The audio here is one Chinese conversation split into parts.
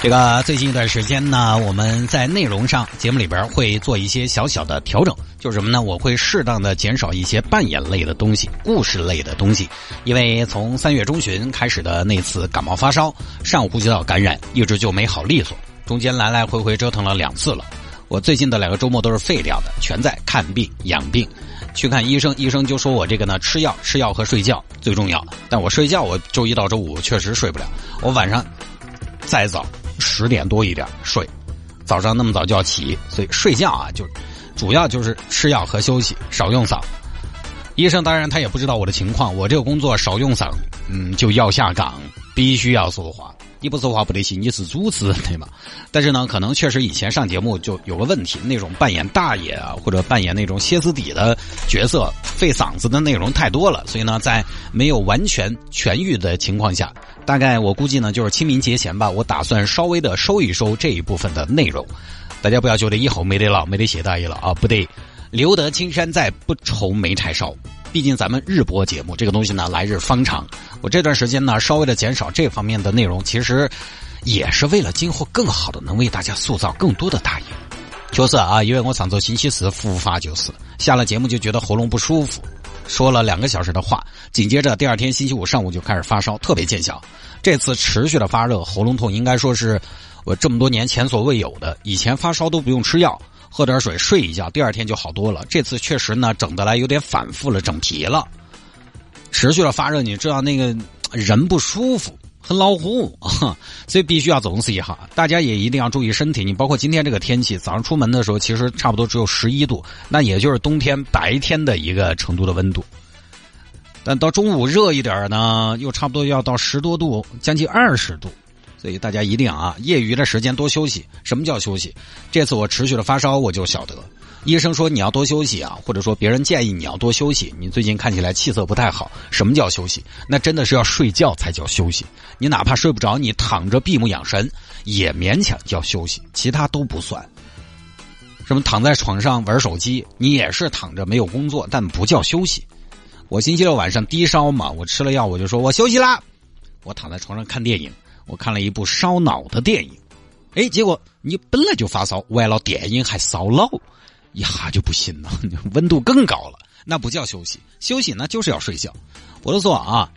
这个最近一段时间呢，我们在内容上节目里边会做一些小小的调整，就是什么呢？我会适当的减少一些扮演类的东西、故事类的东西，因为从三月中旬开始的那次感冒发烧、上呼吸道感染，一直就没好利索，中间来来回回折腾了两次了。我最近的两个周末都是废掉的，全在看病养病，去看医生，医生就说我这个呢吃药、吃药和睡觉最重要，但我睡觉我周一到周五确实睡不了，我晚上再早。十点多一点睡，早上那么早就要起，所以睡觉啊，就主要就是吃药和休息，少用嗓。医生当然他也不知道我的情况，我这个工作少用嗓，嗯，就要下岗，必须要说话。你不说话不得行，你是主持人对吗？但是呢，可能确实以前上节目就有个问题，那种扮演大爷啊，或者扮演那种歇斯底的角色，费嗓子的内容太多了，所以呢，在没有完全痊愈的情况下，大概我估计呢，就是清明节前吧，我打算稍微的收一收这一部分的内容。大家不要觉得以后没得了，没得谢大爷了啊，不得，留得青山在，不愁没柴烧。毕竟咱们日播节目这个东西呢，来日方长。我这段时间呢，稍微的减少这方面的内容，其实也是为了今后更好的能为大家塑造更多的大爷。就是啊，因为我上周星期四复发，就是下了节目就觉得喉咙不舒服，说了两个小时的话，紧接着第二天星期五上午就开始发烧，特别见效。这次持续的发热、喉咙痛，应该说是我这么多年前所未有的。以前发烧都不用吃药。喝点水，睡一觉，第二天就好多了。这次确实呢，整得来有点反复了，整皮了，持续了发热，你知道那个人不舒服，很恼火，所以必须要重视一下。大家也一定要注意身体。你包括今天这个天气，早上出门的时候，其实差不多只有十一度，那也就是冬天白天的一个程度的温度。但到中午热一点呢，又差不多要到十多度，将近二十度。所以大家一定啊，业余的时间多休息。什么叫休息？这次我持续的发烧，我就晓得，医生说你要多休息啊，或者说别人建议你要多休息。你最近看起来气色不太好，什么叫休息？那真的是要睡觉才叫休息。你哪怕睡不着，你躺着闭目养神也勉强叫休息，其他都不算。什么躺在床上玩手机，你也是躺着没有工作，但不叫休息。我星期六晚上低烧嘛，我吃了药，我就说我休息啦，我躺在床上看电影。我看了一部烧脑的电影，哎，结果你本来就发烧，完了电影还烧脑，一下就不行了，温度更高了，那不叫休息，休息那就是要睡觉。我都说啊，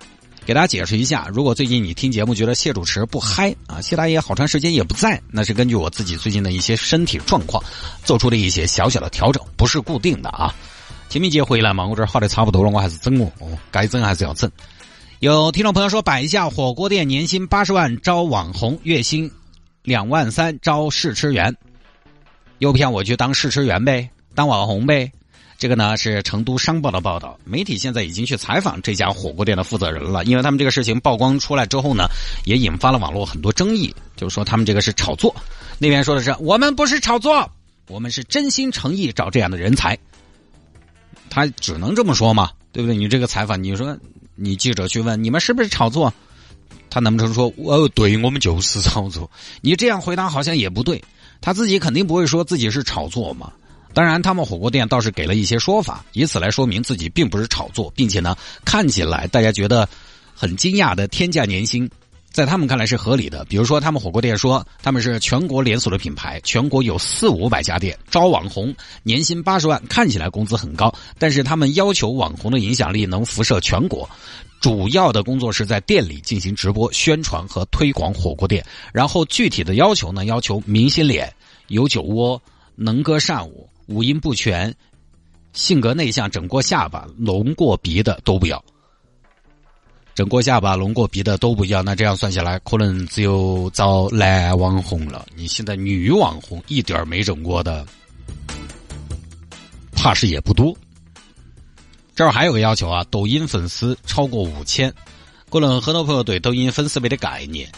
给大家解释一下，如果最近你听节目觉得谢主持不嗨啊，谢大爷好长时间也不在，那是根据我自己最近的一些身体状况做出的一些小小的调整，不是固定的啊。清明节回来嘛，我这好的差不多了，我还是整哦，该整还是要整。有听众朋友说，摆一下火锅店年薪八十万招网红，月薪两万三招试吃员，诱骗我去当试吃员呗，当网红呗。这个呢是成都商报的报道，媒体现在已经去采访这家火锅店的负责人了，因为他们这个事情曝光出来之后呢，也引发了网络很多争议，就是说他们这个是炒作。那边说的是我们不是炒作，我们是真心诚意找这样的人才。他只能这么说嘛，对不对？你这个采访，你说。你记者去问你们是不是炒作，他难不成说哦，对我们就是炒作？你这样回答好像也不对，他自己肯定不会说自己是炒作嘛。当然，他们火锅店倒是给了一些说法，以此来说明自己并不是炒作，并且呢，看起来大家觉得很惊讶的天价年薪。在他们看来是合理的，比如说他们火锅店说他们是全国连锁的品牌，全国有四五百家店，招网红，年薪八十万，看起来工资很高，但是他们要求网红的影响力能辐射全国，主要的工作是在店里进行直播宣传和推广火锅店，然后具体的要求呢，要求明星脸，有酒窝，能歌善舞，五音不全，性格内向，整过下巴，隆过鼻的都不要。整过下巴、隆过鼻的都不一样，那这样算下来，可能只有找男网红了。你现在女网红一点没整过的，怕是也不多。这儿还有个要求啊，抖音粉丝超过五千。可能很多朋友对抖音粉丝没得概念，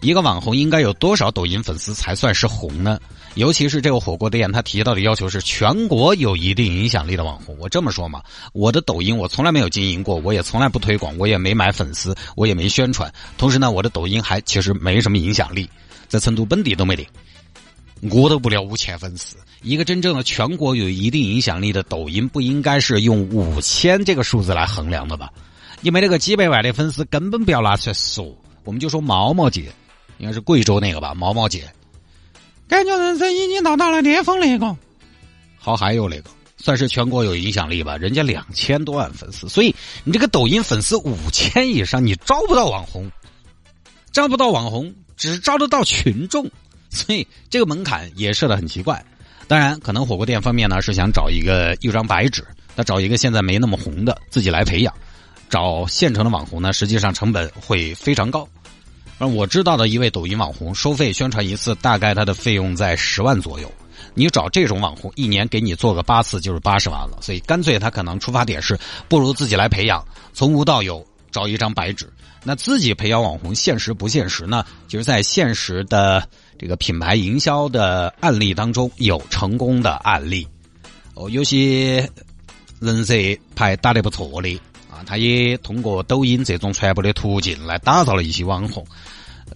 一个网红应该有多少抖音粉丝才算是红呢？尤其是这个火锅店，他提到的要求是全国有一定影响力的网红。我这么说嘛，我的抖音我从来没有经营过，我也从来不推广，我也没买粉丝，我也没宣传。同时呢，我的抖音还其实没什么影响力，在成都本地都没得，我都不了五千粉丝。一个真正的全国有一定影响力的抖音，不应该是用五千这个数字来衡量的吧？你没那个几百万的粉丝，根本不要拿出来说。我们就说毛毛姐。应该是贵州那个吧，毛毛姐，感觉人生已经到达了巅峰那个。好，还有那个，算是全国有影响力吧，人家两千多万粉丝，所以你这个抖音粉丝五千以上，你招不到网红，招不到网红，只招得到群众，所以这个门槛也设的很奇怪。当然，可能火锅店方面呢是想找一个一张白纸，他找一个现在没那么红的自己来培养，找现成的网红呢，实际上成本会非常高。而我知道的一位抖音网红，收费宣传一次，大概他的费用在十万左右。你找这种网红，一年给你做个八次就是八十万了。所以干脆他可能出发点是，不如自己来培养，从无到有，找一张白纸。那自己培养网红，现实不现实呢？就是在现实的这个品牌营销的案例当中，有成功的案例。哦，有些人设牌打得不错的。他也通过抖音这种传播的途径来打造了一些网红，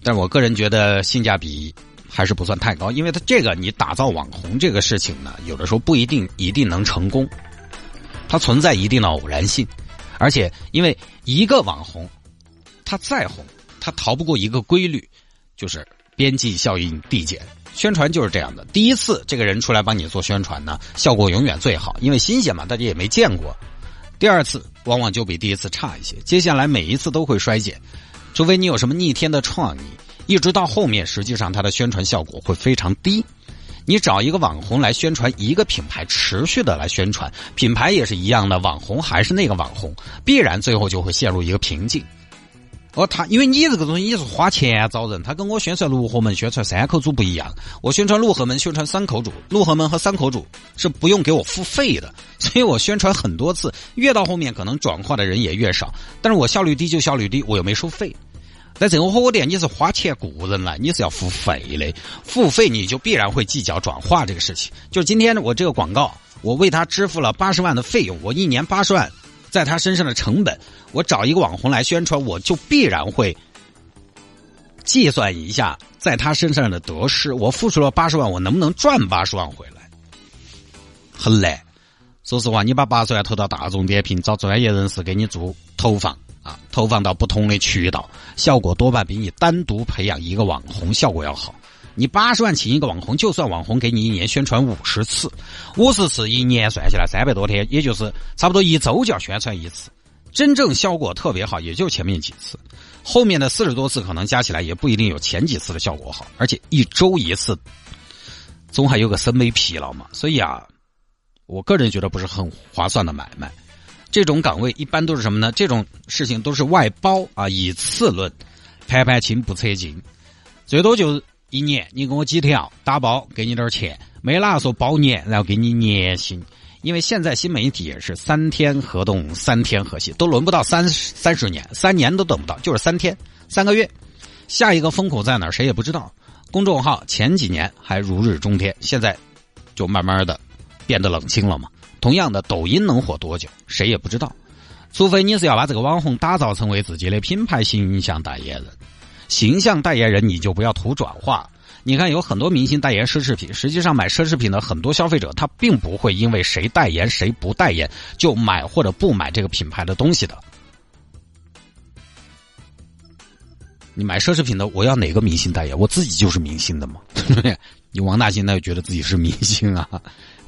但我个人觉得性价比还是不算太高，因为他这个你打造网红这个事情呢，有的时候不一定一定能成功，它存在一定的偶然性，而且因为一个网红，他再红，他逃不过一个规律，就是边际效应递减。宣传就是这样的，第一次这个人出来帮你做宣传呢，效果永远最好，因为新鲜嘛，大家也没见过。第二次往往就比第一次差一些，接下来每一次都会衰减，除非你有什么逆天的创意，一直到后面，实际上它的宣传效果会非常低。你找一个网红来宣传一个品牌，持续的来宣传，品牌也是一样的，网红还是那个网红，必然最后就会陷入一个瓶颈。哦，他因为你这个东西你是花钱找人，他跟我宣传六合门、宣传三口组不一样。我宣传六合门、宣传三口组，六合门和三口组是不用给我付费的，所以我宣传很多次，越到后面可能转化的人也越少。但是我效率低就效率低，我又没收费。在这个火锅店，你是花钱雇人来，你是要付费的，付费你就必然会计较转化这个事情。就今天我这个广告，我为他支付了八十万的费用，我一年八十万。在他身上的成本，我找一个网红来宣传，我就必然会计算一下在他身上的得失。我付出了八十万，我能不能赚八十万回来？很难。说实话，你把八十万投到大众点评，找专业人士给你做投放啊，投放到不同的渠道，效果多半比你单独培养一个网红效果要好。你八十万请一个网红，就算网红给你一年宣传五十次，五十次一年算下来三百多天，也就是差不多一周就要宣传一次。真正效果特别好，也就前面几次，后面的四十多次可能加起来也不一定有前几次的效果好。而且一周一次，总还有个审美疲劳嘛。所以啊，我个人觉得不是很划算的买卖。这种岗位一般都是什么呢？这种事情都是外包啊，以次论，盘盘清不扯金，最多就。一年你给我几条打包，给你点钱，没哪说包年，然后给你年薪。因为现在新媒体也是三天合同，三天合息，都轮不到三三十年，三年都等不到，就是三天三个月。下一个风口在哪儿，谁也不知道。公众号前几年还如日中天，现在就慢慢的变得冷清了嘛。同样的，抖音能火多久，谁也不知道。除非你是要把这个网红打造成为自己的品牌形象代言人。形象代言人，你就不要图转化。你看，有很多明星代言奢侈品，实际上买奢侈品的很多消费者，他并不会因为谁代言谁不代言就买或者不买这个品牌的东西的。你买奢侈品的，我要哪个明星代言？我自己就是明星的嘛，对不对？你王大兴那就觉得自己是明星啊？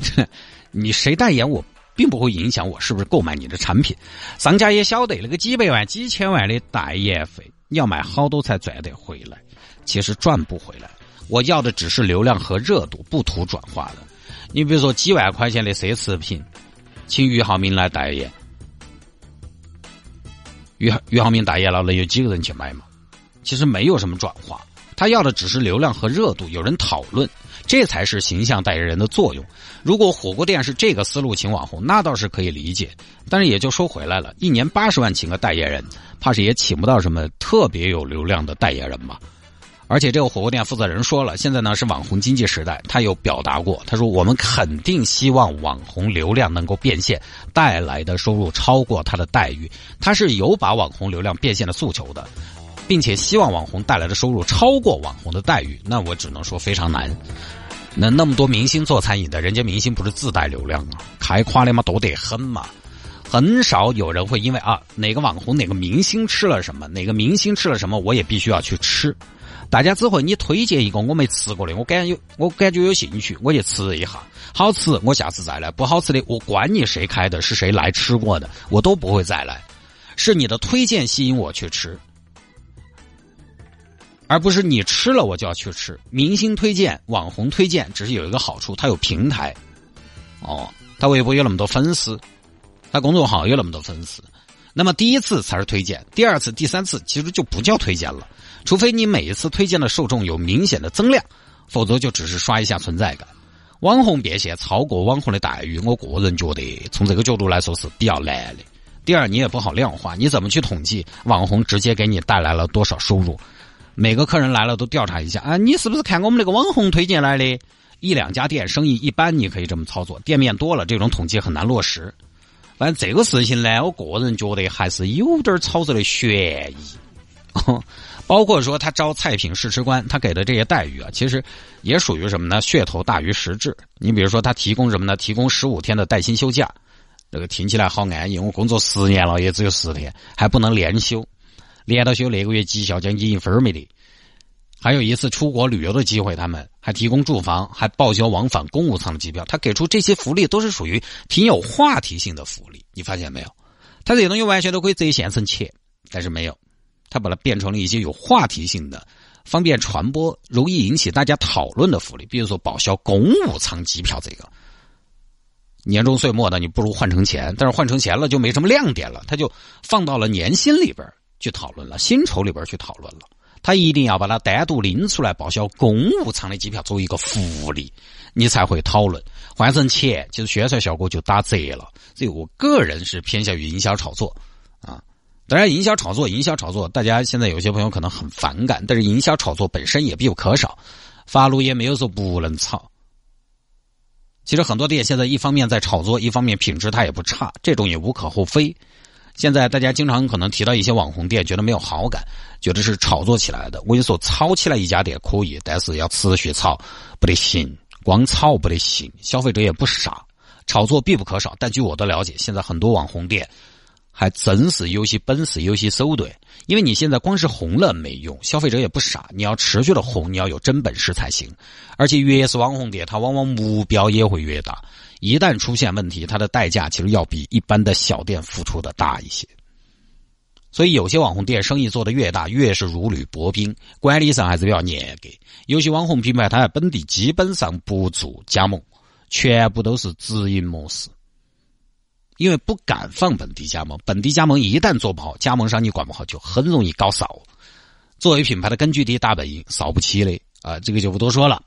你谁代言我，并不会影响我是不是购买你的产品。商家也晓得那个几百万、几千万的代言费。要买好多才赚得回来，其实赚不回来。我要的只是流量和热度，不图转化的。你比如说几万块钱的奢侈品，请俞灏明来代言，俞俞灏明代言了，能有几个人去买嘛？其实没有什么转化，他要的只是流量和热度，有人讨论。这才是形象代言人的作用。如果火锅店是这个思路请网红，那倒是可以理解。但是也就说回来了，一年八十万请个代言人，怕是也请不到什么特别有流量的代言人吧。而且这个火锅店负责人说了，现在呢是网红经济时代，他有表达过，他说我们肯定希望网红流量能够变现，带来的收入超过他的待遇，他是有把网红流量变现的诉求的，并且希望网红带来的收入超过网红的待遇，那我只能说非常难。那那么多明星做餐饮的，人家明星不是自带流量啊，开夸的嘛多得很嘛。很少有人会因为啊哪个网红哪个明星吃了什么，哪个明星吃了什么，我也必须要去吃。大家只会你推荐一个我没吃过的，我感有我感觉有兴趣，我去吃一下，好吃我下次再来，不好吃的我管你谁开的，是谁来吃过的，我都不会再来。是你的推荐吸引我去吃，而不是你吃了我就要去吃。明星推荐、网红推荐只是有一个好处，它有平台，哦，他微博有那么多粉丝。他公众号有那么多粉丝，那么第一次才是推荐，第二次、第三次其实就不叫推荐了，除非你每一次推荐的受众有明显的增量，否则就只是刷一下存在感。网红变现超过网红的待遇，我个人觉得从这个角度来说是比较难的。第二，你也不好量化，你怎么去统计网红直接给你带来了多少收入？每个客人来了都调查一下啊，你是不是看我们那个网红推荐来的？一两家店生意一般，你可以这么操作，店面多了，这种统计很难落实。反正这个事情呢，我个人觉得还是有点操作的悬疑。包括说他招菜品试吃官，他给的这些待遇啊，其实也属于什么呢？噱头大于实质。你比如说，他提供什么呢？提供十五天的带薪休假，这个听起来好安逸。我工作十年了，也只有十天，还不能连休，连到休那个月绩效将近一分没得。还有一次出国旅游的机会，他们还提供住房，还报销往返公务舱的机票。他给出这些福利都是属于挺有话题性的福利，你发现没有？他这些东西完全都可以折现成钱，但是没有，他把它变成了一些有话题性的、方便传播、容易引起大家讨论的福利。比如说报销公务舱机票这个，年终岁末的你不如换成钱，但是换成钱了就没什么亮点了，他就放到了年薪里边去讨论了，薪酬里边去讨论了。他一定要把它单独拎出来报销公务舱的机票作为一个福利，你才会讨论。换成钱，其实宣传效果就打折了。所以我个人是偏向于营销炒作啊。当然，营销炒作，营销炒作，大家现在有些朋友可能很反感，但是营销炒作本身也必不可少。法律也没有说不能炒。其实很多店现在一方面在炒作，一方面品质它也不差，这种也无可厚非。现在大家经常可能提到一些网红店，觉得没有好感，觉得是炒作起来的。我跟你说，炒起来一家店可以，但是要持续炒不得行，光炒不得行。消费者也不傻，炒作必不可少。但据我的了解，现在很多网红店还真是有些本事、有些手段。因为你现在光是红了没用，消费者也不傻，你要持续的红，你要有真本事才行。而且越是网红店，它往往目标也会越大。一旦出现问题，它的代价其实要比一般的小店付出的大一些。所以有些网红店生意做得越大，越是如履薄冰，管理上还是比较严格。有些网红品牌，它在本地基本上不做加盟，全部都是直营模式，因为不敢放本地加盟。本地加盟一旦做不好，加盟商你管不好，就很容易搞扫。作为品牌的根据地大本营，扫不起的啊，这个就不多说了。